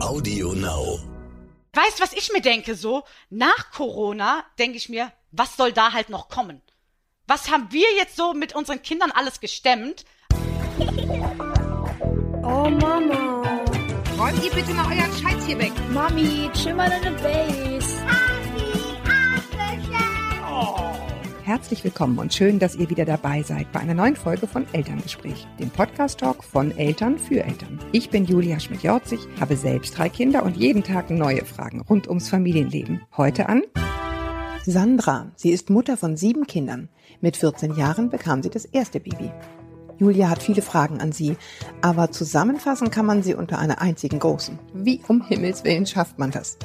Audio Now. Weißt, was ich mir denke so? Nach Corona denke ich mir, was soll da halt noch kommen? Was haben wir jetzt so mit unseren Kindern alles gestemmt? Oh Mama. Räumt ihr bitte mal euren Scheiß hier weg. Mami, chill mal deine Base. Herzlich willkommen und schön, dass ihr wieder dabei seid bei einer neuen Folge von Elterngespräch, dem Podcast-Talk von Eltern für Eltern. Ich bin Julia Schmidt-Jorzig, habe selbst drei Kinder und jeden Tag neue Fragen rund ums Familienleben. Heute an Sandra. Sie ist Mutter von sieben Kindern. Mit 14 Jahren bekam sie das erste Baby. Julia hat viele Fragen an Sie, aber zusammenfassen kann man sie unter einer einzigen großen. Wie um Himmels Willen schafft man das?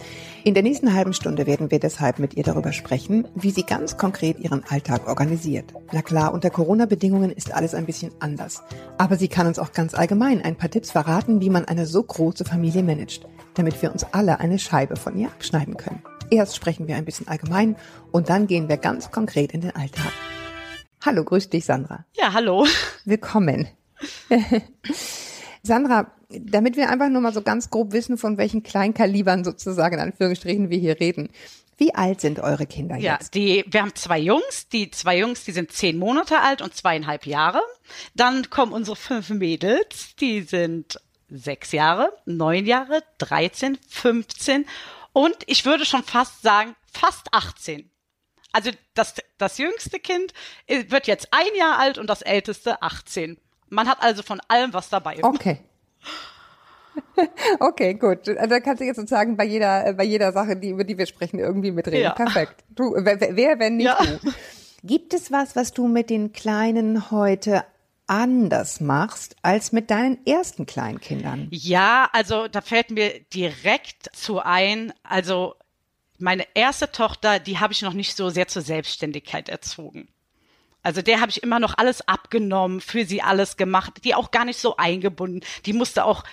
In der nächsten halben Stunde werden wir deshalb mit ihr darüber sprechen, wie sie ganz konkret ihren Alltag organisiert. Na klar, unter Corona-Bedingungen ist alles ein bisschen anders. Aber sie kann uns auch ganz allgemein ein paar Tipps verraten, wie man eine so große Familie managt, damit wir uns alle eine Scheibe von ihr abschneiden können. Erst sprechen wir ein bisschen allgemein und dann gehen wir ganz konkret in den Alltag. Hallo, grüß dich, Sandra. Ja, hallo. Willkommen. Sandra, damit wir einfach nur mal so ganz grob wissen, von welchen Kleinkalibern sozusagen, in Anführungsstrichen, wir hier reden. Wie alt sind eure Kinder Ja, jetzt? die, wir haben zwei Jungs. Die zwei Jungs, die sind zehn Monate alt und zweieinhalb Jahre. Dann kommen unsere fünf Mädels, die sind sechs Jahre, neun Jahre, 13, 15 und ich würde schon fast sagen, fast 18. Also das, das jüngste Kind wird jetzt ein Jahr alt und das älteste 18. Man hat also von allem was dabei. Okay. Okay, gut. Also da kannst du jetzt sozusagen bei jeder, bei jeder Sache, die, über die wir sprechen, irgendwie mitreden. Ja. Perfekt. Du, wer, wer, wenn nicht Ja. du? Gibt es was, was du mit den Kleinen heute anders machst als mit deinen ersten Kleinkindern? Ja, also da fällt mir direkt zu ein, also meine erste Tochter, die habe ich noch nicht so sehr zur Selbstständigkeit erzogen. Also der habe ich immer noch alles abgenommen, für sie alles gemacht, die auch gar nicht so eingebunden. Die musste auch,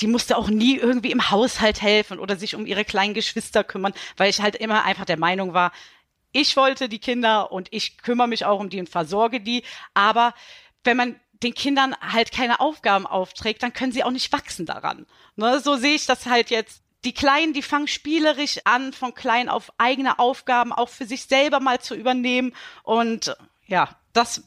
die musste auch nie irgendwie im Haushalt helfen oder sich um ihre kleinen Geschwister kümmern, weil ich halt immer einfach der Meinung war, ich wollte die Kinder und ich kümmere mich auch um die und versorge die. Aber wenn man den Kindern halt keine Aufgaben aufträgt, dann können sie auch nicht wachsen daran. Ne, so sehe ich das halt jetzt. Die Kleinen, die fangen spielerisch an, von klein auf eigene Aufgaben auch für sich selber mal zu übernehmen. Und ja, das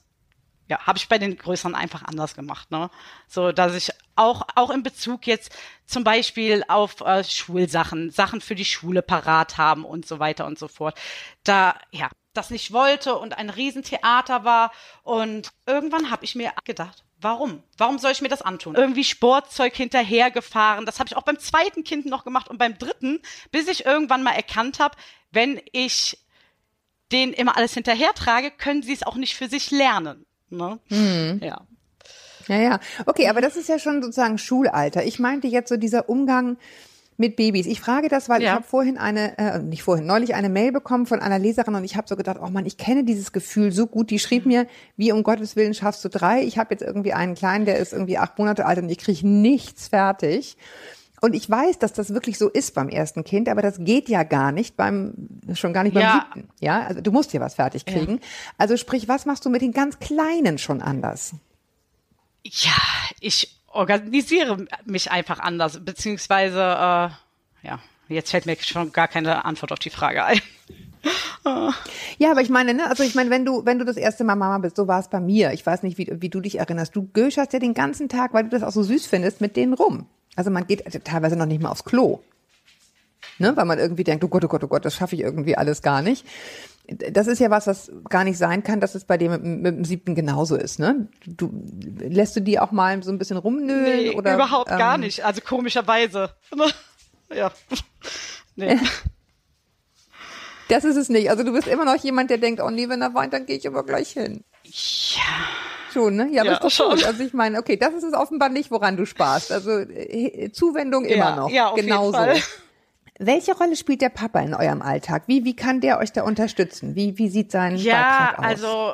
ja, habe ich bei den Größeren einfach anders gemacht, ne? So, dass ich auch, auch in Bezug jetzt zum Beispiel auf äh, Schulsachen, Sachen für die Schule parat haben und so weiter und so fort. Da, ja, das nicht wollte und ein Riesentheater war. Und irgendwann habe ich mir gedacht, warum? Warum soll ich mir das antun? Irgendwie Sportzeug hinterhergefahren. Das habe ich auch beim zweiten Kind noch gemacht und beim dritten, bis ich irgendwann mal erkannt habe, wenn ich denen immer alles hinterher trage, können sie es auch nicht für sich lernen. Ne? Ja. Ja, ja. Okay, aber das ist ja schon sozusagen Schulalter. Ich meinte jetzt so dieser Umgang mit Babys. Ich frage das, weil ich Ja. habe vorhin eine, äh, nicht vorhin, neulich eine Mail bekommen von einer Leserin und ich habe so gedacht, oh Mann, ich kenne dieses Gefühl so gut. Die schrieb mir, wie um Gottes Willen schaffst du drei? Ich habe jetzt irgendwie einen Kleinen, der ist irgendwie acht Monate alt und ich kriege nichts fertig. Und ich weiß, dass das wirklich so ist beim ersten Kind, aber das geht ja gar nicht beim, schon gar nicht beim Ja. siebten. Ja, also du musst hier was fertig kriegen. Also sprich, was machst du mit den ganz Kleinen schon anders? Ja, ich organisiere mich einfach anders, beziehungsweise, äh, ja, jetzt fällt mir schon gar keine Antwort auf die Frage ein. Ja, aber ich meine, ne, also ich meine, wenn du, wenn du das erste Mal Mama bist, so war es bei mir. Ich weiß nicht, wie, wie du dich erinnerst. Du göscherst ja den ganzen Tag, weil du das auch so süß findest, mit denen rum. Also man geht also teilweise noch nicht mal aufs Klo. Ne, weil man irgendwie denkt, oh Gott, oh Gott, oh Gott, das schaffe ich irgendwie alles gar nicht. Das ist ja was, was gar nicht sein kann, dass es bei dem mit, mit dem siebten genauso ist, ne? Du, lässt du die auch mal so ein bisschen rumnöhlen Nee, oder? überhaupt gar ähm, nicht. Also komischerweise. ja. Nee. Das ist es nicht. Also du bist immer noch jemand, der denkt, oh nee, wenn er weint, dann gehe ich aber gleich hin. Ja. Schon, ne? Ja, aber Ja, ist doch schon. gut. Also ich meine, okay, das ist es offenbar nicht, woran du sparst. Also äh, Zuwendung immer Ja, noch. ja, auf jeden Genauso. Fall. Welche Rolle spielt der Papa in eurem Alltag? Wie, wie kann der euch da unterstützen? Wie, wie sieht sein Ja, Beitrag aus? also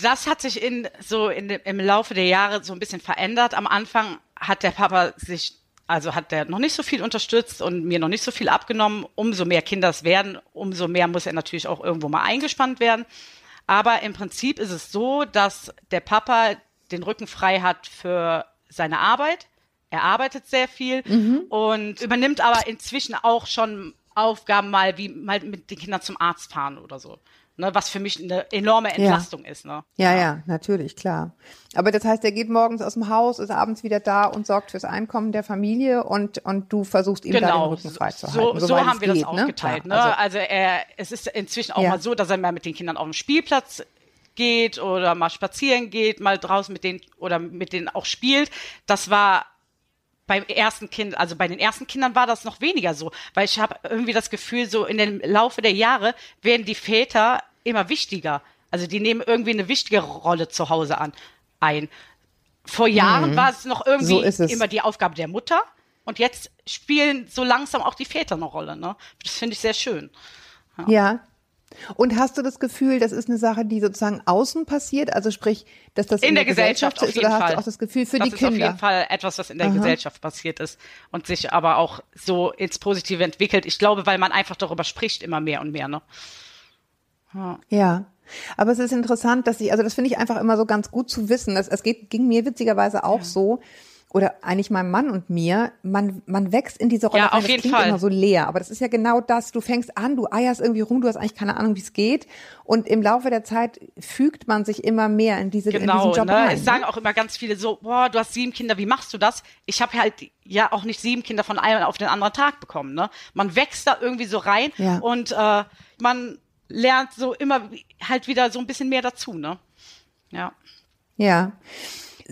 das hat sich in so in im Laufe der Jahre so ein bisschen verändert. Am Anfang hat der Papa sich also hat der noch nicht so viel unterstützt und mir noch nicht so viel abgenommen. Umso mehr Kinder es werden, umso mehr muss er natürlich auch irgendwo mal eingespannt werden. Aber im Prinzip ist es so, dass der Papa den Rücken frei hat für seine Arbeit, er arbeitet sehr viel und übernimmt aber inzwischen auch schon Aufgaben mal, wie mal mit den Kindern zum Arzt fahren oder so. Ne, was für mich eine enorme Entlastung ist. Ne? Ja, ja, natürlich, klar. Aber das heißt, er geht morgens aus dem Haus, ist abends wieder da und sorgt fürs Einkommen der Familie und, und du versuchst ihm da den Genau, Rücken so, freizuhalten. so soweit haben wir das geht, aufgeteilt. Ne? Ne? Ja, Also, er, es ist inzwischen auch Ja. mal so, dass er mal mit den Kindern auf den Spielplatz geht oder mal spazieren geht, mal draußen mit denen oder mit denen auch spielt. Das war beim ersten Kind, also bei den ersten Kindern war das noch weniger so, weil ich habe irgendwie das Gefühl, so in dem Laufe der Jahre werden die Väter immer wichtiger. Also die nehmen irgendwie eine wichtige Rolle zu Hause an ein. Vor Jahren war es noch irgendwie. So es. immer die Aufgabe der Mutter und jetzt spielen so langsam auch die Väter eine Rolle. Ne? Das finde ich sehr schön. Ja. Und hast du das Gefühl, das ist eine Sache, die sozusagen außen passiert? Also sprich, dass das in, In der Gesellschaft auf ist, oder hast Fall. du auch das Gefühl für das die ist auf Kinder? jeden Fall etwas, was in der Aha. Gesellschaft passiert ist und sich aber auch so ins Positive entwickelt. Ich glaube, weil man einfach darüber spricht immer mehr und mehr. Ne? Ja. Aber es ist interessant, dass ich, also das finde ich einfach immer so ganz gut zu wissen. Das, es geht, ging mir witzigerweise auch so, oder eigentlich meinem Mann und mir, man, man wächst in diese Rolle Ja, auf das jeden klingt Fall. immer so leer, aber das ist ja genau das. Du fängst an, du eierst irgendwie rum, du hast eigentlich keine Ahnung, wie es geht. Und im Laufe der Zeit fügt man sich immer mehr in, diese, in Genau, diesen Job ne? rein. es sagen auch immer ganz viele so, boah, du hast sieben Kinder, wie machst du das? Ich habe halt ja auch nicht sieben Kinder von einem auf den anderen Tag bekommen. Ne? Man wächst da irgendwie so rein Ja. und äh, man lernt so immer halt wieder so ein bisschen mehr dazu. Ne? Ja. Ja.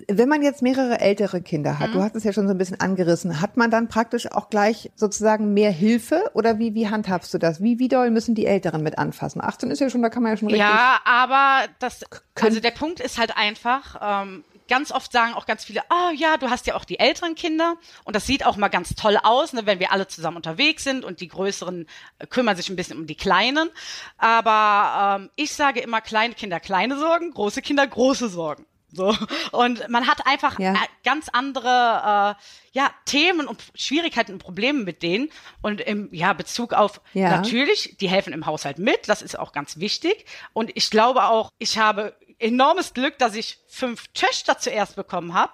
Wenn man jetzt mehrere ältere Kinder hat, Mhm. du hast es ja schon so ein bisschen angerissen, hat man dann praktisch auch gleich sozusagen mehr Hilfe oder wie, wie handhabst du das? Wie, wie doll müssen die Älteren mit anfassen? 18 ist ja schon, da kann man ja schon richtig. Ja, aber das, also der Punkt ist halt einfach, ähm, ganz oft sagen auch ganz viele, oh ja, du hast ja auch die älteren Kinder und das sieht auch mal ganz toll aus, ne, wenn wir alle zusammen unterwegs sind und die Größeren äh, kümmern sich ein bisschen um die Kleinen. Aber ähm, ich sage immer, kleine Kinder kleine Sorgen, große Kinder große Sorgen. So. Und man hat einfach Ja. äh, ganz andere äh, ja, Themen und Schwierigkeiten und Probleme mit denen. Und im ja, Bezug auf Ja. natürlich, die helfen im Haushalt mit, das ist auch ganz wichtig. Und ich glaube auch, ich habe enormes Glück, dass ich fünf Töchter zuerst bekommen habe.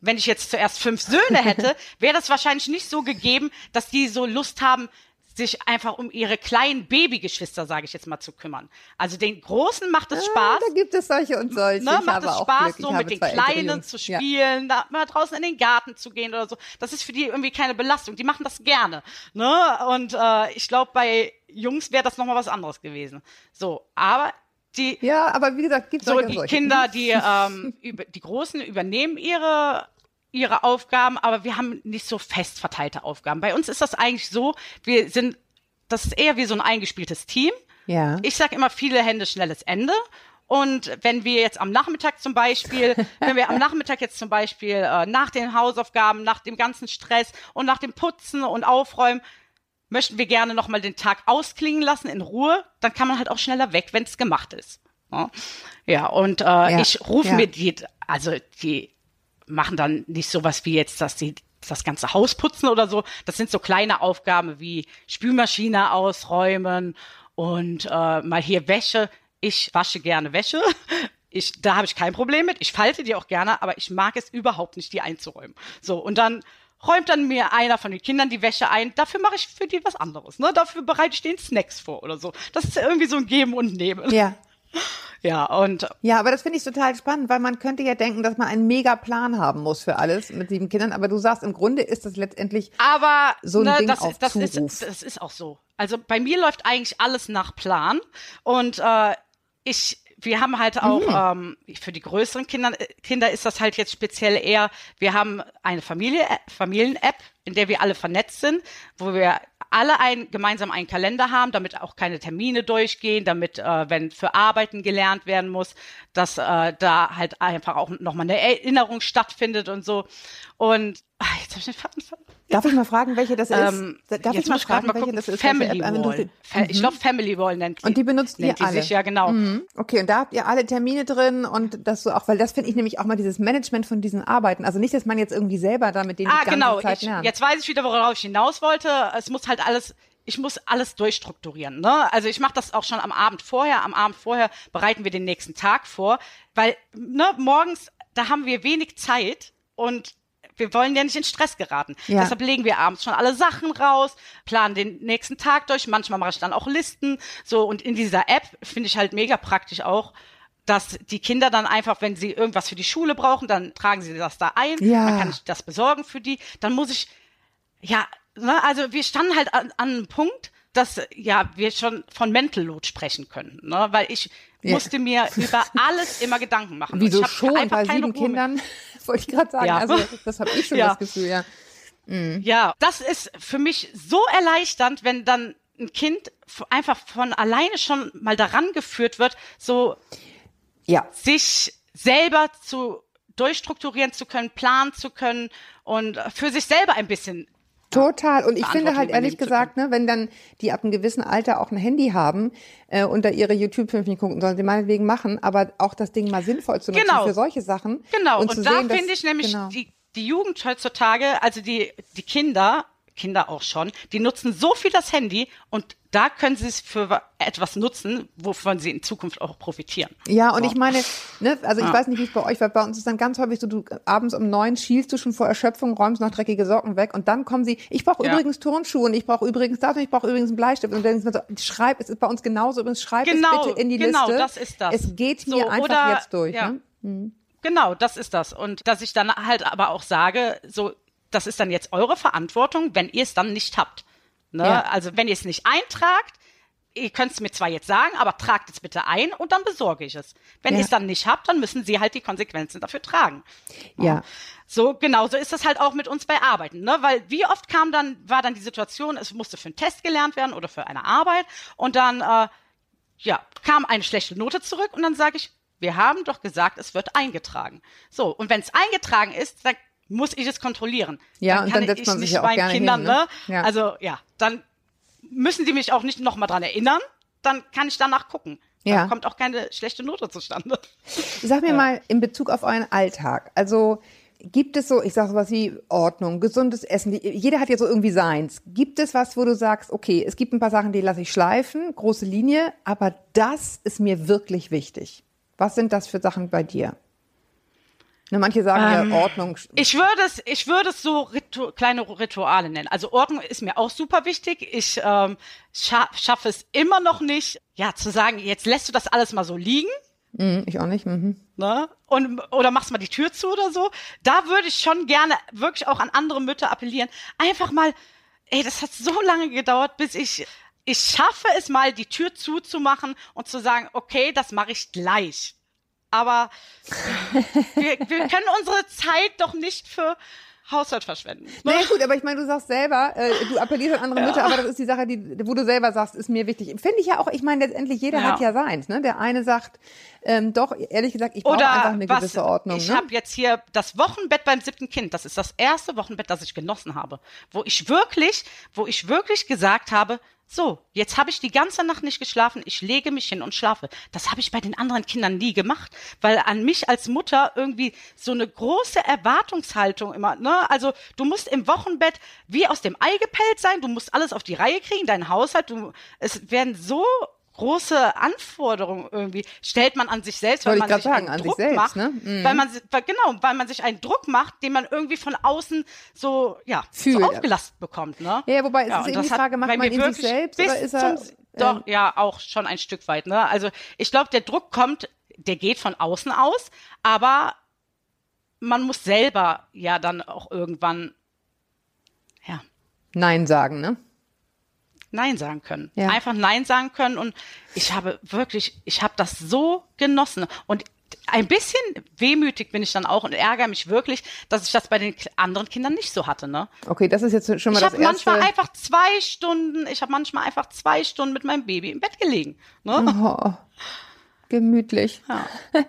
Wenn ich jetzt zuerst fünf Söhne hätte, wäre das wahrscheinlich nicht so gegeben, dass die so Lust haben, sich einfach um ihre kleinen Babygeschwister, sage ich jetzt mal, zu kümmern. Also den Großen macht es Spaß. Ah, da gibt es solche und solche. Ne, macht es Spaß, so mit den Kleinen zu Ja. spielen, da mal draußen in den Garten zu gehen oder so. Das ist für die irgendwie keine Belastung. Die machen das gerne. Ne? Und äh, ich glaube, bei Jungs wäre das nochmal was anderes gewesen. So, aber die, Ja, aber wie gesagt, gibt es so die solche. Kinder, die, ähm, über, die Großen übernehmen ihre ihre Aufgaben, aber wir haben nicht so fest verteilte Aufgaben. Bei uns ist das eigentlich so, wir sind, das ist eher wie so ein eingespieltes Team. Ja. Ich sage immer, viele Hände, schnelles Ende. Und wenn wir jetzt am Nachmittag zum Beispiel, wenn wir am Nachmittag jetzt zum Beispiel äh, nach den Hausaufgaben, nach dem ganzen Stress und nach dem Putzen und Aufräumen, möchten wir gerne nochmal den Tag ausklingen lassen in Ruhe, dann kann man halt auch schneller weg, wenn es gemacht ist. Ja, ja und äh, ich rufe ja. mir die, also die machen dann nicht sowas wie jetzt, dass sie das ganze Haus putzen oder so. Das sind so kleine Aufgaben wie Spülmaschine ausräumen und äh, mal hier Wäsche. Ich wasche gerne Wäsche. Ich, da habe ich kein Problem mit. Ich falte die auch gerne, aber ich mag es überhaupt nicht, die einzuräumen. So, und dann räumt dann mir einer von den Kindern die Wäsche ein. Dafür mache ich für die was anderes. Ne? Dafür bereite ich den Snacks vor oder so. Das ist irgendwie so ein Geben und Nehmen. Ja. Ja, und Ja, aber das finde ich total spannend, weil man könnte ja denken, dass man einen mega Plan haben muss für alles mit sieben Kindern. Aber du sagst, im Grunde ist das letztendlich Aber so ein ne, Ding das, auf ist, das, Zuruf. ist, das ist auch so. Also bei mir läuft eigentlich alles nach Plan. Und äh, ich, wir haben halt auch Mhm. ähm, für die größeren Kinder, Kinder ist das halt jetzt speziell eher, wir haben eine Familie, Familien-App, in der wir alle vernetzt sind, wo wir alle ein, gemeinsam einen Kalender haben, damit auch keine Termine durchgehen, damit, äh, wenn für Arbeiten gelernt werden muss, dass äh, da halt einfach auch nochmal eine Erinnerung stattfindet und so. Und ach, jetzt habe ich den Faden verloren. Darf ich mal fragen, welche das ist? Ähm, Darf ich mal ich fragen, mal welche gucken. das ist? Family? Ähm, Wall. Fa Ich glaube, Family Wall nennt sie. Und die benutzt nennt ihr die alle? sich, ja genau. Mhm. Okay, und da habt ihr alle Termine drin und das so auch, weil das finde ich nämlich auch mal dieses Management von diesen Arbeiten. Also nicht, dass man jetzt irgendwie selber da mit denen Ah, die ganze genau. Zeit Ich, lernt. jetzt weiß ich wieder, worauf ich hinaus wollte. Es muss halt alles, ich muss alles durchstrukturieren. Ne? Also ich mache das auch schon am Abend vorher. Am Abend vorher bereiten wir den nächsten Tag vor, weil ne, morgens, da haben wir wenig Zeit und wir wollen ja nicht in Stress geraten. Ja. Deshalb legen wir abends schon alle Sachen raus, planen den nächsten Tag durch. Manchmal mache ich dann auch Listen. So, und in dieser App finde ich halt mega praktisch auch, dass die Kinder dann einfach, wenn sie irgendwas für die Schule brauchen, dann tragen sie das da ein. Ja. Dann kann ich das besorgen für die. Dann muss ich, ja, ne, also wir standen halt an, an einem Punkt, dass ja wir schon von Mental Load sprechen können, ne? weil ich Ja. musste mir über alles immer Gedanken machen. Wieso ich schon einfach bei sieben. Kindern? Wollte ich gerade sagen. Ja. Also das habe ich schon Ja. das Gefühl, ja. Ja, das ist für mich so erleichternd, wenn dann ein Kind einfach von alleine schon mal daran geführt wird, so Ja, sich selber zu durchstrukturieren zu können, planen zu können und für sich selber ein bisschen Total. Und ich finde halt ehrlich gesagt, ne, wenn dann die ab einem gewissen Alter auch ein Handy haben äh, und da ihre YouTube-Filme nicht gucken, sollen sie meinetwegen machen, aber auch das Ding mal sinnvoll zu nutzen Genau. für solche Sachen. Genau, Und, und, da sehen, dass- finde ich nämlich genau. die, die Jugend heutzutage, also die, die Kinder, Kinder auch schon, die nutzen so viel das Handy und da können sie es für wa- etwas nutzen, wovon sie in Zukunft auch profitieren. Ja, und So. ich meine, ne, also ich Ja. weiß nicht, wie es bei euch war. Bei uns ist dann ganz häufig so, du abends um neun schielst du schon vor Erschöpfung, räumst noch dreckige Socken weg und dann kommen sie, ich brauche Ja. übrigens Turnschuhe und ich brauche übrigens das und ich brauche übrigens einen Bleistift. Und dann ist man so, schreib, es ist bei uns genauso, übrigens schreib Genau, es bitte in die genau, Liste. das ist das. Es geht So, mir einfach oder- jetzt durch. ja. Ne? Genau, das ist das. Und dass ich dann halt aber auch sage, so, das ist dann jetzt eure Verantwortung, wenn ihr es dann nicht habt. Ne? Ja. Also wenn ihr es nicht eintragt, ihr könnt es mir zwar jetzt sagen, aber tragt es bitte ein und dann besorge ich es. Wenn Ja. ihr es dann nicht habt, dann müssen sie halt die Konsequenzen dafür tragen. Ja. So, genau, so ist das halt auch mit uns bei Arbeiten, ne? Weil wie oft kam dann, war dann die Situation, es musste für einen Test gelernt werden oder für eine Arbeit und dann, äh, ja, kam eine schlechte Note zurück und dann sage ich, wir haben doch gesagt, es wird eingetragen. So, und wenn es eingetragen ist, dann muss ich es kontrollieren. Ja, und dann setzt man sich ja auch gerne Kindern, hin, ne? ne? Ja. Also, ja, dann müssen die mich auch nicht nochmal dran erinnern, dann kann ich danach gucken. Dann Ja. kommt auch keine schlechte Note zustande. Sag mir mal in Bezug auf euren Alltag. Also gibt es so, ich sag sowas wie Ordnung, gesundes Essen. Jeder hat ja so irgendwie seins. Gibt es was, wo du sagst, okay, es gibt ein paar Sachen, die lasse ich schleifen, große Linie, aber das ist mir wirklich wichtig. Was sind das für Sachen bei dir? Ne, manche sagen Ähm, ja Ordnung. Ich würde es, ich würde es so Ritu kleine Rituale nennen. Also Ordnung ist mir auch super wichtig. Ich ähm, scha schaffe es immer noch nicht, ja, zu sagen, jetzt lässt du das alles mal so liegen, Hm, ich auch nicht. Mhm. ne? Und oder machst mal die Tür zu oder so. Da würde ich schon gerne wirklich auch an andere Mütter appellieren. Einfach mal, ey, das hat so lange gedauert, bis ich ich schaffe es mal, die Tür zuzumachen und zu sagen, okay, das mache ich gleich. Aber wir, wir können unsere Zeit doch nicht für Haushalt verschwenden. Ne? Naja, gut, aber ich meine, du sagst selber, äh, du appellierst an andere Mütter, aber das ist die Sache, die, wo du selber sagst, ist mir wichtig. Finde ich ja auch, ich meine, letztendlich jeder Ja. hat ja seins. Ne? Der eine sagt, ähm, doch, ehrlich gesagt, ich brauche einfach eine was, gewisse Ordnung. ich ne? habe jetzt hier das Wochenbett beim siebten Kind. Das ist das erste Wochenbett, das ich genossen habe, wo ich wirklich, wo ich wirklich gesagt habe, so, jetzt habe ich die ganze Nacht nicht geschlafen, ich lege mich hin und schlafe. Das habe ich bei den anderen Kindern nie gemacht, weil an mich als Mutter irgendwie so eine große Erwartungshaltung immer, ne? Also, du musst im Wochenbett wie aus dem Ei gepellt sein, du musst alles auf die Reihe kriegen, dein Haushalt, du, es werden so große Anforderungen irgendwie stellt man an sich selbst, weil man ich sich einen sagen, sich Druck selbst, macht, ne? Mhm. weil man weil, genau, weil man sich einen Druck macht, den man irgendwie von außen so ja Fühlt. so aufgelastet bekommt, ne? Ja, wobei es ist eben das die Frage, macht man ihn sich selbst oder ist er, zum, doch ähm, ja auch schon ein Stück weit, ne? Also ich glaube, der Druck kommt, der geht von außen aus, aber man muss selber ja dann auch irgendwann ja Nein sagen, ne? Nein sagen können. Ja. Einfach Nein sagen können. Und ich habe wirklich, ich habe das so genossen. Und ein bisschen wehmütig bin ich dann auch und ärgere mich wirklich, dass ich das bei den anderen Kindern nicht so hatte. Ne? Okay, das ist jetzt schon mal Ich das habe manchmal erste. einfach zwei Stunden, ich habe manchmal einfach zwei Stunden mit meinem Baby im Bett gelegen. Ne? Oh, gemütlich. Ja.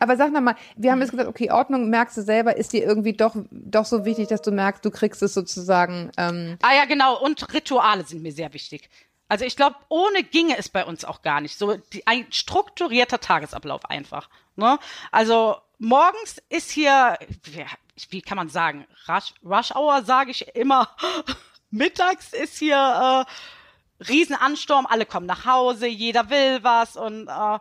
Aber sag noch mal, wir haben jetzt gesagt, okay, Ordnung merkst du selber, ist dir irgendwie doch, doch so wichtig, dass du merkst, du kriegst es sozusagen, ähm, Ah ja, genau. Und Rituale sind mir sehr wichtig. Also ich glaube, ohne ginge es bei uns auch gar nicht. So die, ein strukturierter Tagesablauf einfach. Ne? Also morgens ist hier, wie, wie kann man sagen, Rush, Rush Hour sage ich immer. Mittags ist hier äh, Riesenansturm, alle kommen nach Hause, jeder will was und äh,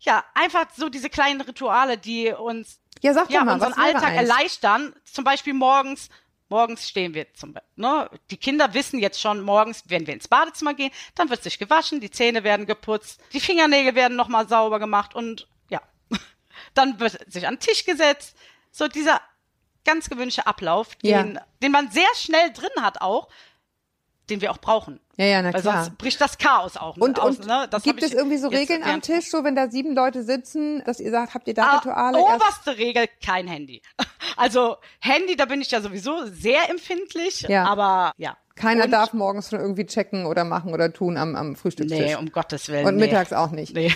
ja, einfach so diese kleinen Rituale, die uns Ja, sag ja, mal, unseren Alltag eins? erleichtern. Zum Beispiel morgens, morgens stehen wir zum ne, Die Kinder wissen jetzt schon, morgens, wenn wir ins Badezimmer gehen, dann wird sich gewaschen, die Zähne werden geputzt, die Fingernägel werden nochmal sauber gemacht und ja, dann wird sich an den Tisch gesetzt. So dieser ganz gewünschte Ablauf, Ja. den, den man sehr schnell drin hat auch, den wir auch brauchen. Ja, ja, na Weil klar. sonst bricht das Chaos auch Und, aus. und ne? gibt es irgendwie so Regeln am Tisch, so wenn da sieben Leute sitzen, dass ihr sagt, habt ihr da Ah, Rituale? erst? oberste Regel, kein Handy. Also Handy, da bin ich ja sowieso sehr empfindlich, Ja. aber ja. Keiner Und- darf morgens schon irgendwie checken oder machen oder tun am, am Frühstückstisch. Nee, um Gottes Willen. Und nee. mittags auch nicht. Nee,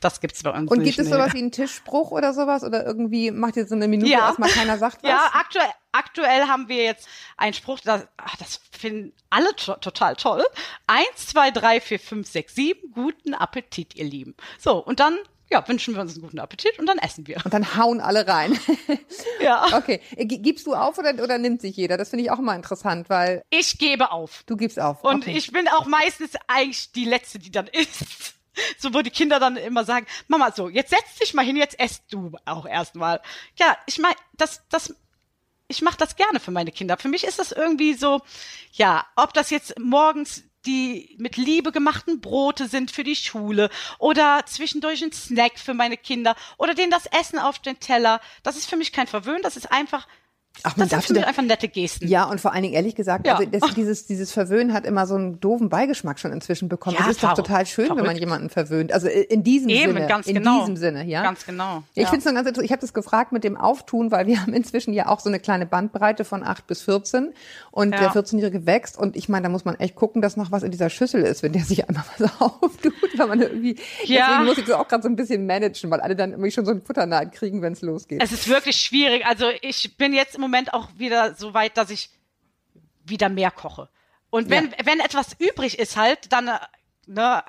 das gibt's bei uns Und nicht. gibt es nee. sowas wie einen Tischspruch oder sowas? Oder irgendwie macht ihr so eine Minute Ja. erstmal keiner sagt was? Ja, aktuell, aktuell haben wir jetzt einen Spruch, das, ach, das finden alle to total toll. Eins, zwei, drei, vier, fünf, sechs, sieben. Guten Appetit, ihr Lieben. So, und dann ja, wünschen wir uns einen guten Appetit und dann essen wir. Und dann hauen alle rein. Ja. okay. Äh, gi- Gibst du auf oder, oder nimmt sich jeder? Das finde ich auch immer interessant, weil Ich gebe auf. du gibst auf. Und okay. ich bin auch meistens eigentlich die Letzte, die dann isst. So, wo die Kinder dann immer sagen, Mama, so, jetzt setz dich mal hin, jetzt esst du auch erstmal. Ja, ich meine, das, das, ich mache das gerne für meine Kinder. Für mich ist das irgendwie so, ja, ob das jetzt morgens die mit Liebe gemachten Brote sind für die Schule oder zwischendurch ein Snack für meine Kinder oder denen das Essen auf den Teller. Das ist für mich kein Verwöhnen, das ist einfach, Ach, man das darf sind einfach nette Gesten. Ja, und vor allen Dingen ehrlich gesagt, Ja. also das, dieses, dieses Verwöhnen hat immer so einen doofen Beigeschmack schon inzwischen bekommen. Ja, es ist doch verrückt, total schön, wenn man verrückt. jemanden verwöhnt. Also in diesem Eben, Sinne. ganz in genau. diesem Sinne, ja. Ganz genau. Ich ja. finde es nur ganz interessant. Ich habe das gefragt mit dem Auftun, weil wir haben inzwischen ja auch so eine kleine Bandbreite von 8 bis 14 und Ja. der 14-Jährige wächst und ich meine, da muss man echt gucken, dass noch was in dieser Schüssel ist, wenn der sich einmal was auftut, weil man irgendwie, Ja. deswegen muss ich das auch gerade so ein bisschen managen, weil alle dann irgendwie schon so einen Futterneid kriegen, wenn es losgeht. Es ist wirklich schwierig. Also ich bin jetzt im Moment auch wieder so weit, dass ich wieder mehr koche. Und wenn, wenn etwas übrig ist halt, dann, äh, ne,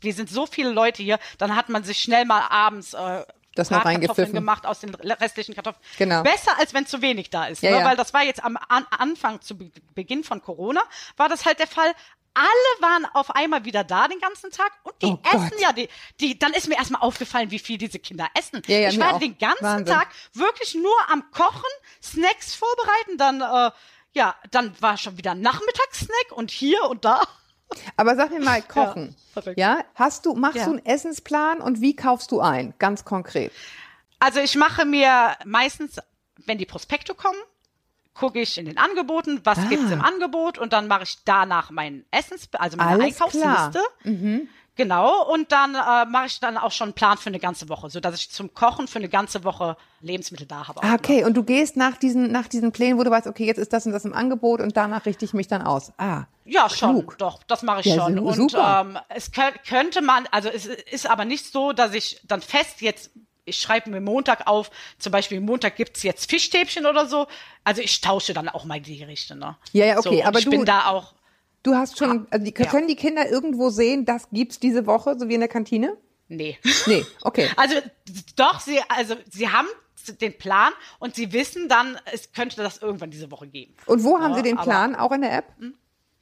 wir sind so viele Leute hier, dann hat man sich schnell mal abends äh, Das noch reingepfiffen. gemacht aus den restlichen Kartoffeln. Genau. Besser, als wenn zu wenig da ist. Ja, ne? ja. Weil das war jetzt am an Anfang, zu Be Beginn von Corona, war das halt der Fall. Alle waren auf einmal wieder da den ganzen Tag und die Oh Gott. essen ja, die, die, dann ist mir erstmal aufgefallen, wie viel diese Kinder essen. Ja, ja, ich war auch. den ganzen Wahnsinn. Tag wirklich nur am Kochen, Snacks vorbereiten, dann, äh, ja, dann war schon wieder Nachmittagssnack und hier und da. Aber sag mir mal, kochen. verrückt. Ja, hast du, machst Ja. du einen Essensplan und wie kaufst du ein? Ganz konkret. Also ich mache mir meistens, wenn die Prospekte kommen, gucke ich in den Angeboten, was Ah. gibt's im Angebot und dann mache ich danach meinen Essens, also meine Alles klar. Mhm. Einkaufsliste. Genau, und dann äh, mache ich dann auch schon einen Plan für eine ganze Woche, so dass ich zum Kochen für eine ganze Woche Lebensmittel da habe. Ah, okay, und du gehst nach diesen, nach diesen Plänen, wo du weißt, okay, jetzt ist das und das im Angebot und danach richte ich mich dann aus. Ah. Ja, schon, Klug. doch, das mache ich Ja, schon. Und super. ähm, es kö- könnte man, also es ist aber nicht so, dass ich dann fest jetzt, ich schreibe mir Montag auf, zum Beispiel Montag gibt's jetzt Fischstäbchen oder so. Also ich tausche dann auch mal die Gerichte, ne? Ja, ja, okay, so, aber ich du- bin da auch. Du hast schon, also die, ja. können die Kinder irgendwo sehen, das gibt's diese Woche, so wie in der Kantine? Nee. Nee, okay. Also doch, sie, also sie haben den Plan und sie wissen dann, es könnte das irgendwann diese Woche geben. Und wo haben Ja, sie den Plan? Auch in der App?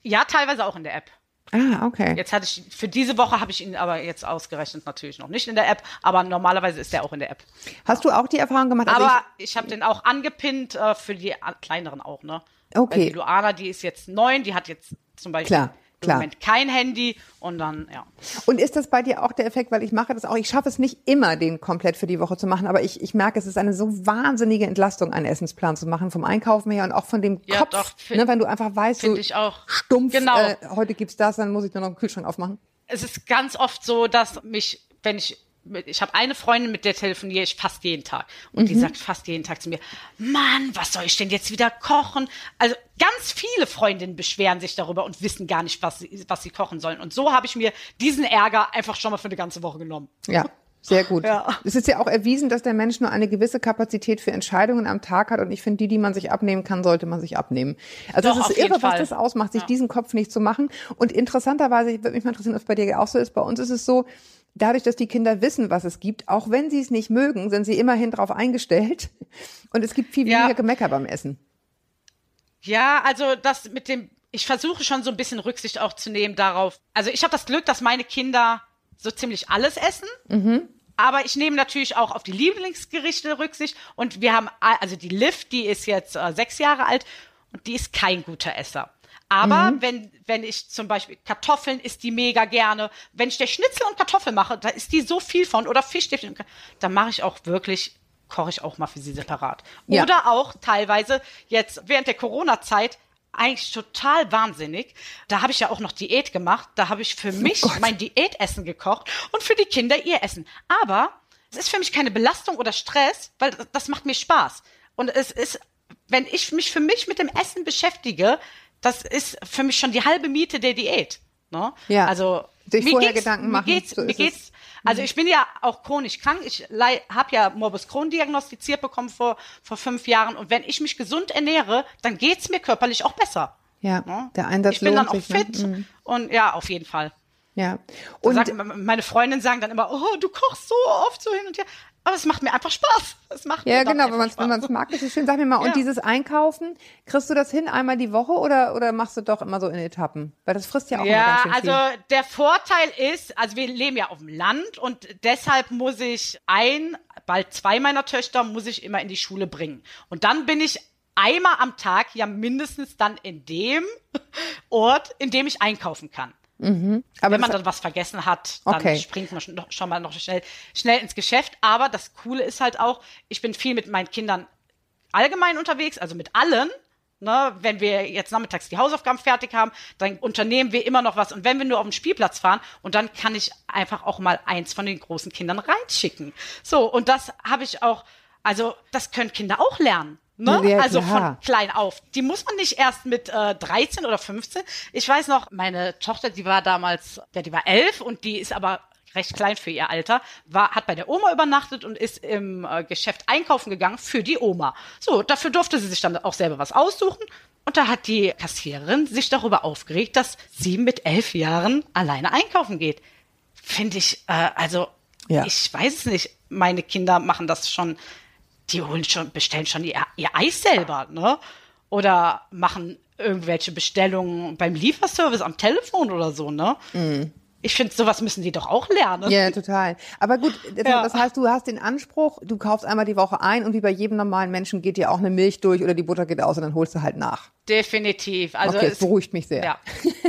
Ja, teilweise auch in der App. Ah, okay. Jetzt hatte ich, für diese Woche habe ich ihn aber jetzt ausgerechnet natürlich noch nicht in der App, aber normalerweise ist der auch in der App. Hast du auch die Erfahrung gemacht? Also Aber ich, habe den auch angepinnt äh, für die kleineren auch, ne? Okay. Weil die Luana, die ist jetzt neun, die hat jetzt zum Beispiel Klar, im klar. Moment kein Handy und dann, ja. und ist das bei dir auch der Effekt, weil ich mache das auch, ich schaffe es nicht immer, den komplett für die Woche zu machen, aber ich, ich merke, es ist eine so wahnsinnige Entlastung, einen Essensplan zu machen, vom Einkaufen her und auch von dem Ja, Kopf, doch, find- ne, wenn du einfach weißt, so ich auch. stumpf, Genau. äh, heute gibt's das, dann muss ich nur noch einen Kühlschrank aufmachen. Es ist ganz oft so, dass mich, wenn ich ich habe eine Freundin, mit der telefoniere ich fast jeden Tag. Und Mhm. die sagt fast jeden Tag zu mir, Mann, was soll ich denn jetzt wieder kochen? Also ganz viele Freundinnen beschweren sich darüber und wissen gar nicht, was sie, was sie kochen sollen. Und so habe ich mir diesen Ärger einfach schon mal für eine ganze Woche genommen. Ja, sehr gut. Ja. Es ist ja auch erwiesen, dass der Mensch nur eine gewisse Kapazität für Entscheidungen am Tag hat und ich finde, die, die man sich abnehmen kann, sollte man sich abnehmen. Also Doch, es ist irre, was Fall. das ausmacht, sich diesen Kopf nicht zu machen. Und interessanterweise, würde mich mal interessieren, ob es bei dir auch so ist, bei uns ist es so, dadurch, dass die Kinder wissen, was es gibt, auch wenn sie es nicht mögen, sind sie immerhin darauf eingestellt. Und es gibt viel Ja. weniger Gemecker beim Essen. Ja, also das mit dem, ich versuche schon so ein bisschen Rücksicht auch zu nehmen darauf. Also ich habe das Glück, dass meine Kinder so ziemlich alles essen. Aber ich nehme natürlich auch auf die Lieblingsgerichte Rücksicht. Und wir haben, also die Liv, die ist jetzt äh, sechs Jahre alt und die ist kein guter Esser. Aber wenn, wenn ich zum Beispiel Kartoffeln isst die mega gerne. Wenn ich der Schnitzel und Kartoffel mache, da ist die so viel von. Oder Fischstäbchen. Dann mache ich auch wirklich, koche ich auch mal für sie separat. Ja. Oder auch teilweise jetzt während der Corona-Zeit eigentlich total wahnsinnig. Da habe ich ja auch noch Diät gemacht. Da habe ich für mich mein Diätessen gekocht und für die Kinder ihr Essen. Aber es ist für mich keine Belastung oder Stress, weil das macht mir Spaß. Und es ist, wenn ich mich für mich mit dem Essen beschäftige, das ist für mich schon die halbe Miete der Diät. Ne? Ja. Also Sich mir vorher geht's- Gedanken machen, Mir geht's, so mir geht's also ich bin ja auch chronisch krank. Ich habe ja Morbus Crohn diagnostiziert bekommen vor, vor fünf Jahren. Und wenn ich mich gesund ernähre, dann geht's mir körperlich auch besser. Ja, Ne? der Einsatz Ich bin dann auch sich, ne? fit. Mhm. Und ja, auf jeden Fall. Ja. Und Und sagt, meine Freundinnen sagen dann immer, oh, du kochst so oft so hin und her. Aber es macht mir einfach Spaß. Es macht ja, genau, wenn man es mag, ist es schön. Sag mir mal, und Ja. dieses Einkaufen, kriegst du das hin einmal die Woche oder, oder machst du doch immer so in Etappen? Weil das frisst ja auch Ja, ganz schön also viel. der Vorteil ist, also wir leben ja auf dem Land und deshalb muss ich ein, bald zwei meiner Töchter muss ich immer in die Schule bringen. Und dann bin ich einmal am Tag ja mindestens dann in dem Ort, in dem ich einkaufen kann. Aber Wenn man dann was vergessen hat, dann Okay. springt man schon, schon mal noch schnell, schnell ins Geschäft. Aber das Coole ist halt auch, ich bin viel mit meinen Kindern allgemein unterwegs, also mit allen. Ne, wenn wir jetzt nachmittags die Hausaufgaben fertig haben, dann unternehmen wir immer noch was. Und wenn wir nur auf den Spielplatz fahren, und dann kann ich einfach auch mal eins von den großen Kindern reinschicken. So, und das habe ich auch, also das können Kinder auch lernen. Ne? Ja, also klar. von klein auf. Die muss man nicht erst mit äh, 13 oder 15. Ich weiß noch, meine Tochter, die war damals, ja, die war elf und die ist aber recht klein für ihr Alter, war, hat bei der Oma übernachtet und ist im äh, Geschäft einkaufen gegangen für die Oma. So, dafür durfte sie sich dann auch selber was aussuchen. Und da hat die Kassiererin sich darüber aufgeregt, dass sie mit elf Jahren alleine einkaufen geht. Finde ich, äh, also, Ja. ich weiß es nicht. Meine Kinder machen das schon die holen schon, bestellen schon ihr, ihr Eis selber, ne? Oder machen irgendwelche Bestellungen beim Lieferservice am Telefon oder so, ne? Ich finde, sowas müssen die doch auch lernen. Mhm. ja, total. Aber gut, das, Ja. das heißt, du hast den Anspruch, du kaufst einmal die Woche ein und wie bei jedem normalen Menschen geht dir auch eine Milch durch oder die Butter geht aus und dann holst du halt nach. Definitiv. Also okay, es, das beruhigt mich sehr. ja.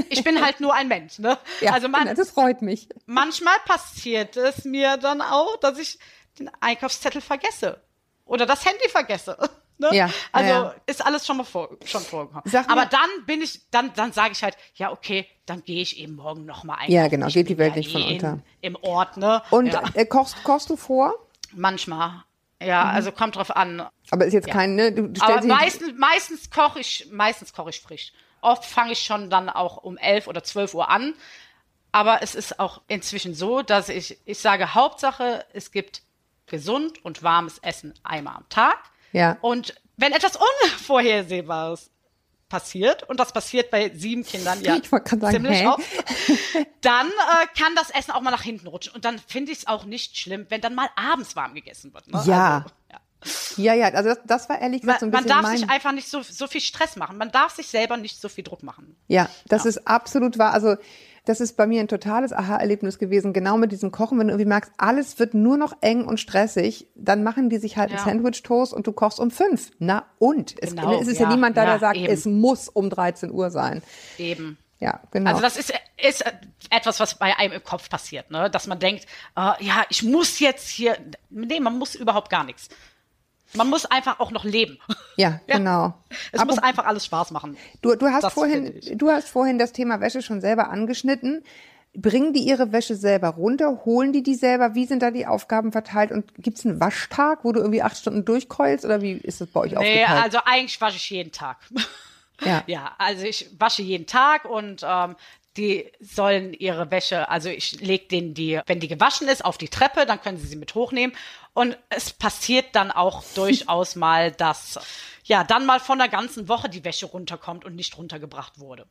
Ich bin halt nur ein Mensch, ne? Ja, also man, das freut mich. manchmal passiert es mir dann auch, dass ich den Einkaufszettel vergesse. Oder das Handy vergesse. Ne? Ja, also ja, ist alles schon mal vor, schon vorgekommen. Sag mir- Aber dann bin ich, dann, dann sage ich halt, ja, okay, dann gehe ich eben morgen nochmal einkaufen. Ja, genau, Ich geht die Welt ja nicht von eh unter. In, Im Ort, ne? Und ja, äh, kochst, kochst du vor? manchmal. Ja, also kommt drauf an. Aber ist jetzt kein, ne? Du, du Aber meistens, meistens koche ich, meistens koche ich frisch. Oft fange ich schon dann auch um 11 oder 12 Uhr an. Aber es ist auch inzwischen so, dass ich, ich sage, Hauptsache, es gibt gesund und warmes Essen einmal am Tag. Ja. Und wenn etwas Unvorhersehbares passiert, und das passiert bei sieben Kindern ja sagen, ziemlich hä? oft, dann äh, kann das Essen auch mal nach hinten rutschen. Und dann finde ich es auch nicht schlimm, wenn dann mal abends warm gegessen wird. Ne? Ja. Also, ja. Ja, ja, also das, das war ehrlich gesagt so Man, ein man bisschen darf mein... sich einfach nicht so, so viel Stress machen. Man darf sich selber nicht so viel Druck machen. Ja, das ist absolut wahr. Also das ist bei mir ein totales Aha-Erlebnis gewesen, genau mit diesem Kochen. Wenn du irgendwie merkst, alles wird nur noch eng und stressig, dann machen die sich halt Ja. ein Sandwich-Toast und du kochst um fünf. Na und? Es, Genau, es ist ja, ja, niemand da, ja, der sagt, eben. es muss um 13 Uhr sein. Eben. Ja, genau. Also das ist, ist etwas, was bei einem im Kopf passiert, ne? Dass man denkt, äh, ja, ich muss jetzt hier. Nee, man muss überhaupt gar nichts. Man muss einfach auch noch leben. ja, Ja. genau. Es Aber muss einfach alles Spaß machen. du, du, hast das vorhin, du hast vorhin das Thema Wäsche schon selber angeschnitten. Bringen die ihre Wäsche selber runter? Holen die die selber? Wie sind da die Aufgaben verteilt? Und gibt's einen Waschtag, wo du irgendwie acht Stunden durchkeulst? Oder wie ist das bei euch Nee, aufgeteilt? also eigentlich wasche ich jeden Tag. Ja. Ja, also ich wasche jeden Tag und ähm, die sollen ihre Wäsche, also ich lege denen die, wenn die gewaschen ist, auf die Treppe, dann können sie sie mit hochnehmen. Und es passiert dann auch durchaus mal, dass ja dann mal von der ganzen Woche die Wäsche runterkommt und nicht runtergebracht wurde.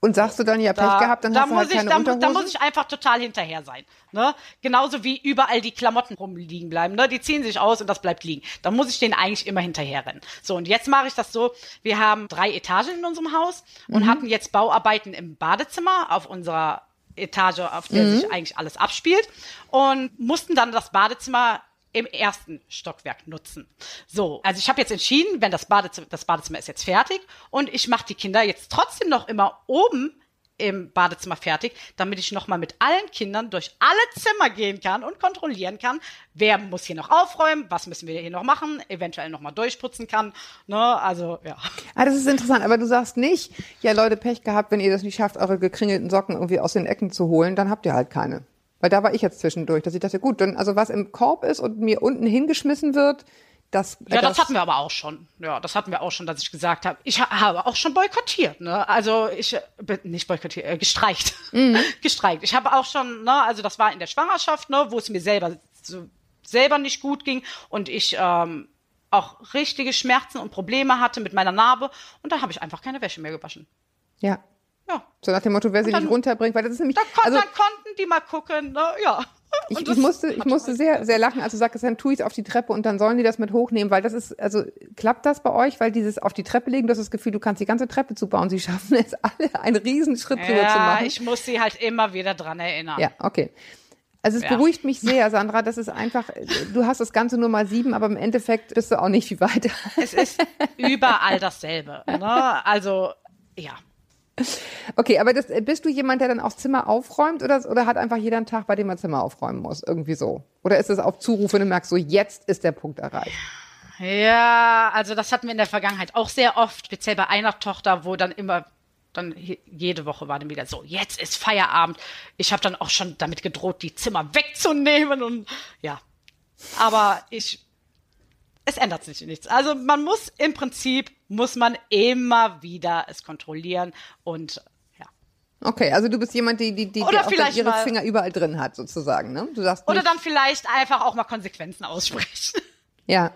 Und sagst du dann, ja, Pech Da, gehabt, dann da hast du muss halt ich, keine da, Unterhose? da muss ich einfach total hinterher sein. Ne? Genauso wie überall die Klamotten rumliegen bleiben. Ne? Die ziehen sich aus und das bleibt liegen. Da muss ich denen eigentlich immer hinterher rennen. So, und jetzt mache ich das so. Wir haben drei Etagen in unserem Haus und Mhm. hatten jetzt Bauarbeiten im Badezimmer auf unserer Etage, auf der sich eigentlich alles abspielt und mussten dann das Badezimmer im ersten Stockwerk nutzen. So, also ich habe jetzt entschieden, wenn das Badezimmer, das Badezimmer ist jetzt fertig und ich mache die Kinder jetzt trotzdem noch immer oben im Badezimmer fertig, damit ich nochmal mit allen Kindern durch alle Zimmer gehen kann und kontrollieren kann, wer muss hier noch aufräumen, was müssen wir hier noch machen, eventuell nochmal durchputzen kann. Ne? Also, ja. Ah, das ist interessant, aber du sagst nicht, ja Leute, Pech gehabt, wenn ihr das nicht schafft, eure gekringelten Socken irgendwie aus den Ecken zu holen, dann habt ihr halt keine. Weil da war ich jetzt zwischendurch, dass ich dachte, gut, dann, also was im Korb ist und mir unten hingeschmissen wird, das, Ja, das, hatten wir aber auch schon. Ja, das hatten wir auch schon, dass ich gesagt habe, ich ha habe auch schon boykottiert, ne? Also ich äh, be- nicht boykottiert, äh, gestreikt. gestreikt. Ich habe auch schon, ne, also das war in der Schwangerschaft, ne, wo es mir selber so selber nicht gut ging und ich ähm, auch richtige Schmerzen und Probleme hatte mit meiner Narbe und da habe ich einfach keine Wäsche mehr gewaschen. Ja. Ja. So nach dem Motto, wer sie dann- nicht runterbringt, weil das ist nämlich, Da kon also dann konnten die mal gucken, ne? Ja. ich, ich musste, ich musste halt- sehr, sehr lachen, als du sagtest, dann tue ich es auf die Treppe und dann sollen die das mit hochnehmen, weil das ist, also klappt das bei euch, weil dieses auf die Treppe legen, du hast das Gefühl, du kannst die ganze Treppe zubauen, sie schaffen es alle, einen riesen Schritt drüber zu Ja, machen. ich muss sie halt immer wieder dran erinnern. Ja, okay. Also es Ja. beruhigt mich sehr, Sandra, das ist einfach, du hast das Ganze nur mal sieben, aber im Endeffekt bist du auch nicht viel weiter. Es ist überall dasselbe. Ne? Also, ja. Okay, aber das, bist du jemand, der dann auch Zimmer aufräumt oder, oder hat einfach jeder einen Tag, bei dem er Zimmer aufräumen muss? Irgendwie so. Oder ist es auf Zuruf, wenn du merkst, so jetzt ist der Punkt erreicht? Ja, also das hatten wir in der Vergangenheit auch sehr oft, speziell bei einer Tochter, wo dann immer, dann je- jede Woche war dann wieder so, jetzt ist Feierabend. Ich habe dann auch schon damit gedroht, die Zimmer wegzunehmen und ja. Aber ich, es ändert sich nichts. Also man muss im Prinzip, muss man immer wieder es kontrollieren und ja. Okay, also du bist jemand, die, die, die, Oder die vielleicht ihre mal- Finger überall drin hat, sozusagen, ne? Du sagst Oder nicht, dann vielleicht einfach auch mal Konsequenzen aussprechen. ja.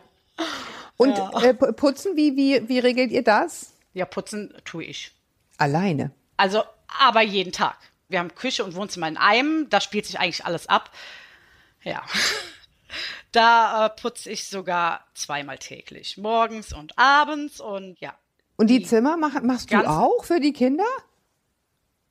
Und Ja. äh, pu- putzen, wie, wie, wie regelt ihr das? Ja, putzen tue ich. Alleine. Also, aber jeden Tag. Wir haben Küche und Wohnzimmer in einem, da spielt sich eigentlich alles ab. Ja. Da äh, putze ich sogar zweimal täglich. Morgens und abends und ja. Und die Zimmer mach, machst du auch für die Kinder?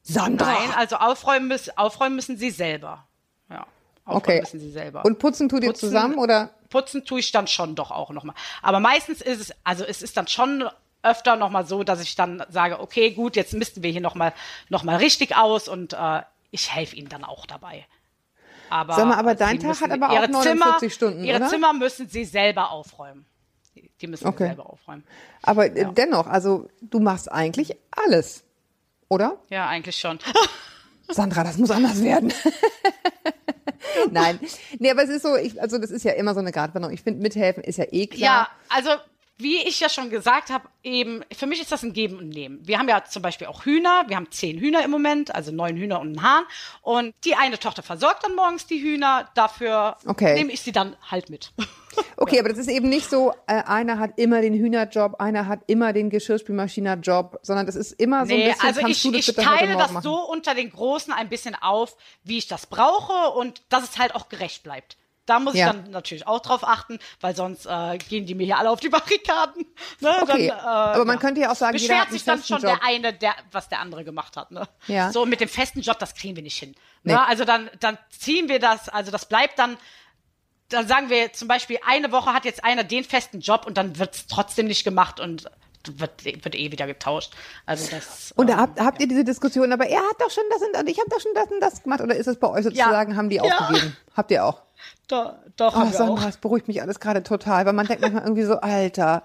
Sandra! Nein, also aufräumen müssen, aufräumen müssen sie selber. Ja. Aufräumen Okay. müssen sie selber. Und putzen tut ihr Putzen- zusammen oder? Putzen tue ich dann schon doch auch nochmal. Aber meistens ist es, also es ist dann schon öfter nochmal so, dass ich dann sage, okay, gut, jetzt misten wir hier nochmal noch mal richtig aus und äh, ich helfe ihnen dann auch dabei. Aber, Sag mal, aber sie dein Tag hat aber auch ihre 49 Zimmer, Stunden, Ihre oder? Zimmer müssen sie selber aufräumen. Die- müssen Okay. sie selber aufräumen. Aber äh, dennoch, also du machst eigentlich alles, oder? Ja, eigentlich schon. Sandra, das muss anders werden. Nein, nee, aber es ist so, ich, also das ist ja immer so eine Gratwanderung. Ich finde, mithelfen ist ja eh klar. Ja, also wie ich ja schon gesagt habe, eben, für mich ist das ein Geben und Nehmen. Wir haben ja zum Beispiel auch Hühner. Wir haben zehn Hühner im Moment, also neun Hühner und einen Hahn. Und die eine Tochter versorgt dann morgens die Hühner. Dafür Okay. nehme ich sie dann halt mit. Okay, aber das ist eben nicht so, äh, einer hat immer den Hühnerjob, einer hat immer den Geschirrspülmaschiner-Job, sondern das ist immer so ein Nee, bisschen, also ich, ich heute teile das machen? so unter den Großen ein bisschen auf, wie ich das brauche und dass es halt auch gerecht bleibt. Da muss Ja. ich dann natürlich auch drauf achten, weil sonst äh, gehen die mir hier alle auf die Barrikaden. Ne? Okay, dann, äh, aber man könnte ja auch sagen, beschwert sich dann schon Job. der eine, der, was der andere gemacht hat. Ne? Ja. So mit dem festen Job, das kriegen wir nicht hin. Nee. Ne? Also dann, dann ziehen wir das, also das bleibt dann dann sagen wir zum Beispiel, eine Woche hat jetzt einer den festen Job und dann wird es trotzdem nicht gemacht und wird, wird eh wieder getauscht. Also das. Und da ähm, habt, habt ihr diese Diskussion, aber er hat doch schon das und ich habe doch schon das und das gemacht. Oder ist es bei euch sozusagen, haben die Ja. aufgegeben? Habt ihr auch? Doch, doch Oh, Sandra, das beruhigt mich alles gerade total, weil man denkt manchmal irgendwie so, Alter,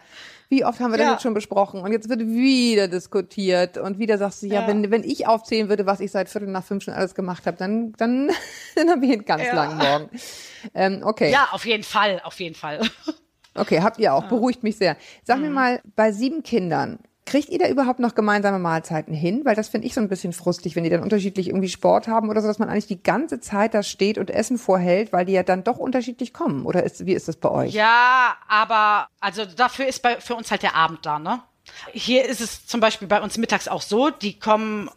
wie oft haben wir das Ja. jetzt schon besprochen? Und jetzt wird wieder diskutiert und wieder sagst du, ja, Ja. wenn, wenn ich aufzählen würde, was ich seit Viertel nach fünf schon alles gemacht habe, dann, dann, dann habe ich einen ganz Ja. langen Morgen. Ähm, okay. Ja, auf jeden Fall, auf jeden Fall. Okay, habt ihr auch. Beruhigt mich sehr. Sag Mhm. mir mal, bei sieben Kindern, kriegt ihr da überhaupt noch gemeinsame Mahlzeiten hin? Weil das finde ich so ein bisschen frustig, wenn die dann unterschiedlich irgendwie Sport haben oder so, dass man eigentlich die ganze Zeit da steht und Essen vorhält, weil die ja dann doch unterschiedlich kommen. Oder ist, wie ist das bei euch? Ja, aber also dafür ist bei, für uns halt der Abend da, ne? Hier ist es zum Beispiel bei uns mittags auch so, die kommen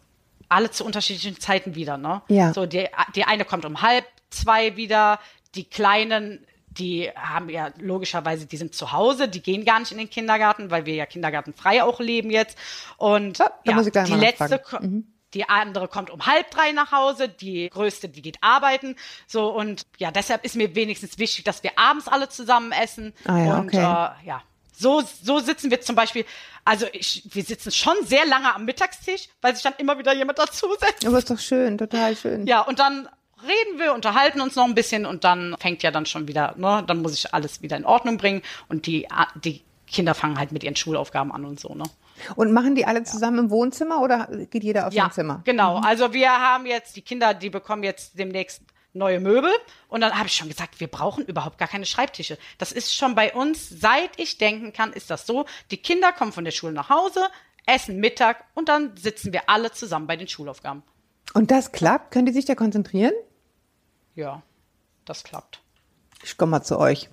alle zu unterschiedlichen Zeiten wieder, ne? Ja. So, die, die eine kommt um halb zwei wieder, die Kleinen, die haben ja logischerweise, die sind zu Hause, die gehen gar nicht in den Kindergarten, weil wir ja kindergartenfrei auch leben jetzt. Und da ja, die letzte, ko- Die andere kommt um halb drei nach Hause, die größte, die geht arbeiten. So und ja, deshalb ist mir wenigstens wichtig, dass wir abends alle zusammen essen. Ah ja, und okay. äh, ja, so, so sitzen wir zum Beispiel, also ich, wir sitzen schon sehr lange am Mittagstisch, weil sich dann immer wieder jemand dazusetzt. Aber ist doch schön, total schön. Ja, und dann reden wir, unterhalten uns noch ein bisschen und dann fängt ja dann schon wieder, ne, dann muss ich alles wieder in Ordnung bringen und die, die Kinder fangen halt mit ihren Schulaufgaben an und so, ne. Und machen die alle zusammen im Wohnzimmer oder geht jeder auf Ja, sein Zimmer? genau. Also wir haben jetzt, die Kinder, die bekommen jetzt demnächst neue Möbel. Und dann habe ich schon gesagt, wir brauchen überhaupt gar keine Schreibtische. Das ist schon bei uns, seit ich denken kann, ist das so. Die Kinder kommen von der Schule nach Hause, essen Mittag und dann sitzen wir alle zusammen bei den Schulaufgaben. Und das klappt? Können die sich da konzentrieren? Ja, das klappt. Ich komme mal zu euch.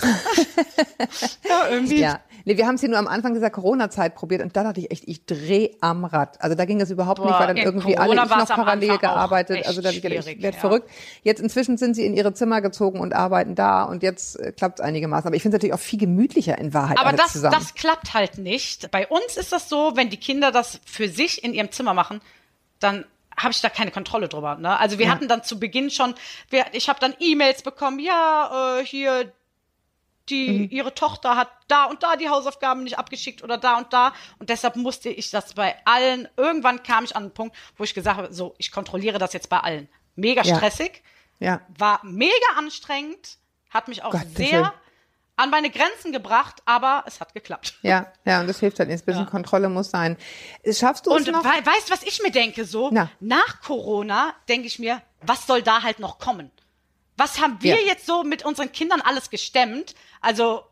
Ja, irgendwie. Ja. Nee, wir haben es hier nur am Anfang dieser Corona-Zeit probiert und da dachte ich echt, ich drehe am Rad. Also da ging es überhaupt nicht, Boah, weil dann irgendwie Corona alle ich noch parallel gearbeitet. Also da ich werde ja. verrückt. Jetzt inzwischen sind sie in ihre Zimmer gezogen und arbeiten da und jetzt äh, klappt es einigermaßen. Aber ich finde es natürlich auch viel gemütlicher in Wahrheit Aber alle das, zusammen. das klappt halt nicht. Bei uns ist das so, wenn die Kinder das für sich in ihrem Zimmer machen, dann habe ich da keine Kontrolle drüber. Ne? Also wir Ja. hatten dann zu Beginn schon, wir, ich habe dann E-Mails bekommen, ja, äh, hier die Mhm. ihre Tochter hat da und da die Hausaufgaben nicht abgeschickt oder da und da und deshalb musste ich das bei allen. Irgendwann kam ich an einen Punkt, wo ich gesagt habe, so ich kontrolliere das jetzt bei allen. Mega Ja. stressig, ja. war mega anstrengend, hat mich auch Gottes sehr. An meine Grenzen gebracht, aber es hat geklappt. Ja, ja, und das hilft halt nicht. Ein bisschen Kontrolle muss sein. Schaffst du Und es noch? wei weißt du, was ich mir denke? So, Na. nach Corona denke ich mir, was soll da halt noch kommen? Was haben wir Ja. jetzt so mit unseren Kindern alles gestemmt? Also,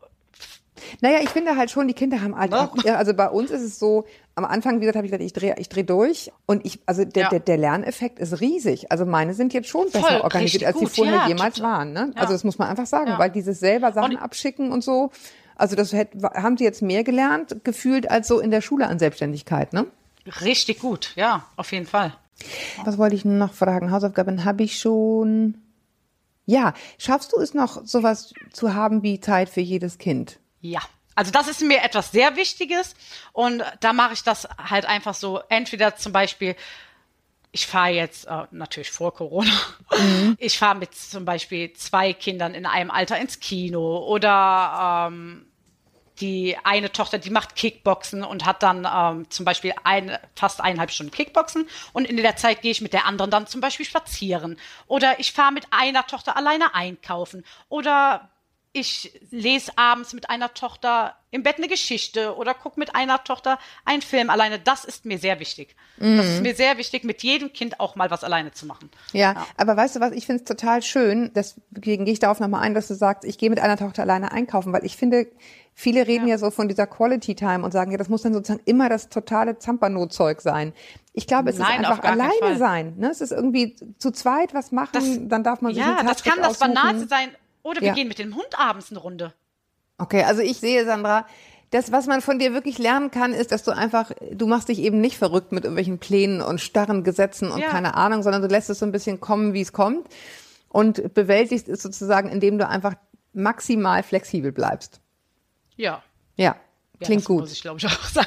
Naja, ich finde halt schon, die Kinder haben halt auch, also bei uns ist es so, am Anfang, wie gesagt, habe ich gesagt, ich drehe ich dreh durch und ich, also der, Ja. der, der Lerneffekt ist riesig. Also meine sind jetzt schon besser Voll, organisiert, als sie gut, vorher ja, jemals total. waren. Ne? Ja. Also das muss man einfach sagen, weil dieses selber Sachen Und- abschicken und so, also das hätte, haben sie jetzt mehr gelernt, gefühlt, als so in der Schule an Selbstständigkeit, ne? richtig gut, ja, auf jeden Fall. Was wollte ich noch fragen? Hausaufgaben habe ich schon. Ja, schaffst du es noch, sowas zu haben wie Zeit für jedes Kind? Ja. Also das ist mir etwas sehr Wichtiges und da mache ich das halt einfach so, entweder zum Beispiel, ich fahre jetzt, äh, natürlich vor Corona, ich fahre mit zum Beispiel zwei Kindern in einem Alter ins Kino oder ähm, die eine Tochter, die macht Kickboxen und hat dann ähm, zum Beispiel ein, fast eineinhalb Stunden Kickboxen und in der Zeit gehe ich mit der anderen dann zum Beispiel spazieren oder ich fahre mit einer Tochter alleine einkaufen oder ich lese abends mit einer Tochter im Bett eine Geschichte oder gucke mit einer Tochter einen Film alleine. Das ist mir sehr wichtig. Das ist mir sehr wichtig, mit jedem Kind auch mal was alleine zu machen. Ja, aber weißt du was, ich finde es total schön, deswegen gehe ich darauf nochmal ein, dass du sagst, ich gehe mit einer Tochter alleine einkaufen, weil ich finde, viele reden ja, so von dieser Quality Time und sagen, ja, das muss dann sozusagen immer das totale Zampano-Zeug sein. Ich glaube, es Nein, ist einfach alleine sein. Ne? Es ist irgendwie zu zweit was machen, Das- dann darf man sich Ja, das kann das. Banalste sein. Oder wir Ja. gehen mit dem Hund abends eine Runde. Okay, also ich sehe, Sandra, das, was man von dir wirklich lernen kann, ist, dass du einfach, du machst dich eben nicht verrückt mit irgendwelchen Plänen und starren Gesetzen und Ja. keine Ahnung, sondern du lässt es so ein bisschen kommen, wie es kommt und bewältigst es sozusagen, indem du einfach maximal flexibel bleibst. Ja. Ja, ja klingt das gut. Muss ich, glaube ich, auch sein.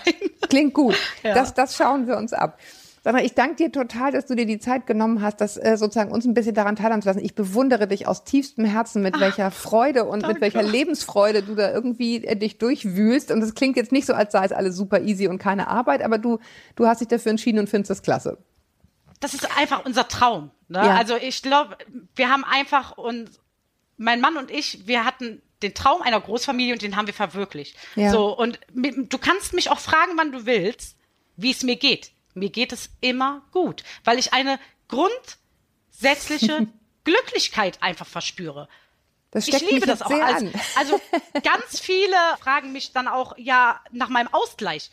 Klingt gut. Ja. Das, das schauen wir uns ab. Mal, ich danke dir total, dass du dir die Zeit genommen hast, das äh, sozusagen uns ein bisschen daran teilhaben zu lassen. Ich bewundere dich aus tiefstem Herzen, mit welcher Freude und mit danke. welcher Lebensfreude du da irgendwie äh, dich durchwühlst. Und es klingt jetzt nicht so, als sei es alles super easy und keine Arbeit, aber du, du hast dich dafür entschieden und findest das klasse. Das ist einfach unser Traum. Ne? Ja. Also ich glaube, wir haben einfach und mein Mann und ich, wir hatten den Traum einer Großfamilie und den haben wir verwirklicht. Ja. So und mit, du kannst mich auch fragen, wann du willst, wie es mir geht. Mir geht es immer gut, weil ich eine grundsätzliche Glücklichkeit einfach verspüre. Das Ich liebe das auch. Also, also ganz viele fragen mich dann auch ja nach meinem Ausgleich.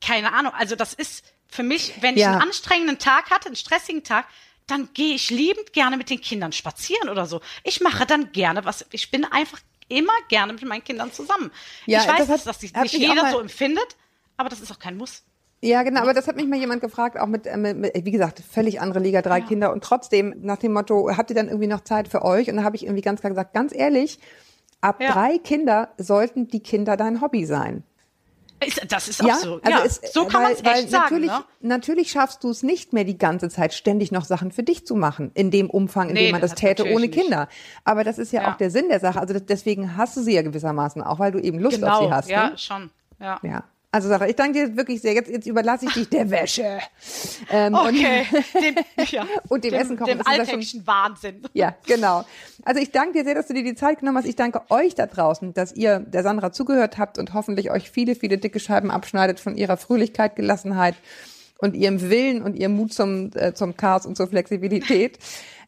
Keine Ahnung. Also das ist für mich, wenn ich Ja. einen anstrengenden Tag hatte, einen stressigen Tag, dann gehe ich liebend gerne mit den Kindern spazieren oder so. Ich mache dann gerne was. Ich bin einfach immer gerne mit meinen Kindern zusammen. Ja, ich weiß, das hat- dass das nicht jeder so empfindet, aber das ist auch kein Muss. Ja, genau, aber das hat mich mal jemand gefragt, auch mit, äh, mit, mit wie gesagt, völlig andere Liga, drei Kinder und trotzdem nach dem Motto, habt ihr dann irgendwie noch Zeit für euch? Und da habe ich irgendwie ganz klar gesagt, ganz ehrlich, ab Ja. drei Kinder sollten die Kinder dein Hobby sein. Ist, das ist auch Ja, so. also ja, es, so kann man es weil echt sagen. natürlich, Ne? natürlich schaffst du es nicht mehr die ganze Zeit ständig noch Sachen für dich zu machen, in dem Umfang, in Nee, dem man das das täte ohne nicht. Kinder. Aber das ist ja, Ja. auch der Sinn der Sache. Also deswegen hast du sie ja gewissermaßen auch, weil du eben Lust auf Genau, sie hast. ja, Ne? schon. Ja. Ja. Also Sarah, ich danke dir wirklich sehr. Jetzt, jetzt überlasse ich dich der Wäsche. Ähm, Okay, dem, ja, Und dem Essen kochen, Dem alltäglichen Wahnsinn. Ja, genau. Also ich danke dir sehr, dass du dir die Zeit genommen hast. Ich danke euch da draußen, dass ihr der Sandra zugehört habt und hoffentlich euch viele, viele dicke Scheiben abschneidet von ihrer Fröhlichkeit, Gelassenheit und ihrem Willen und ihrem Mut zum, äh, zum Chaos und zur Flexibilität.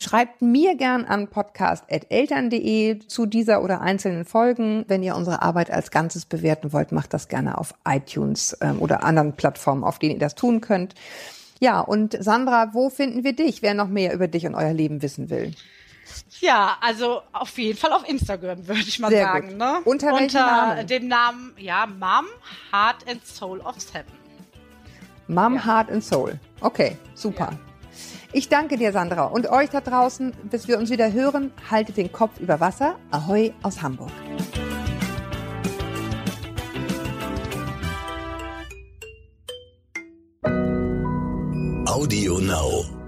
Schreibt mir gern an podcast.eltern.de zu dieser oder einzelnen Folgen. Wenn ihr unsere Arbeit als Ganzes bewerten wollt, macht das gerne auf iTunes ähm, oder anderen Plattformen, auf denen ihr das tun könnt. Ja, und Sandra, wo finden wir dich, wer noch mehr über dich und euer Leben wissen will? Ja, also auf jeden Fall auf Instagram, würde ich mal Sehr sagen. gut. Ne? Unter welchem Namen? dem Namen, ja, Mom, Heart and Soul of Seven. Mom, Heart and Soul. Okay, super. Ich danke dir, Sandra. Und euch da draußen, bis wir uns wieder hören, haltet den Kopf über Wasser. Ahoi aus Hamburg. Audio Now.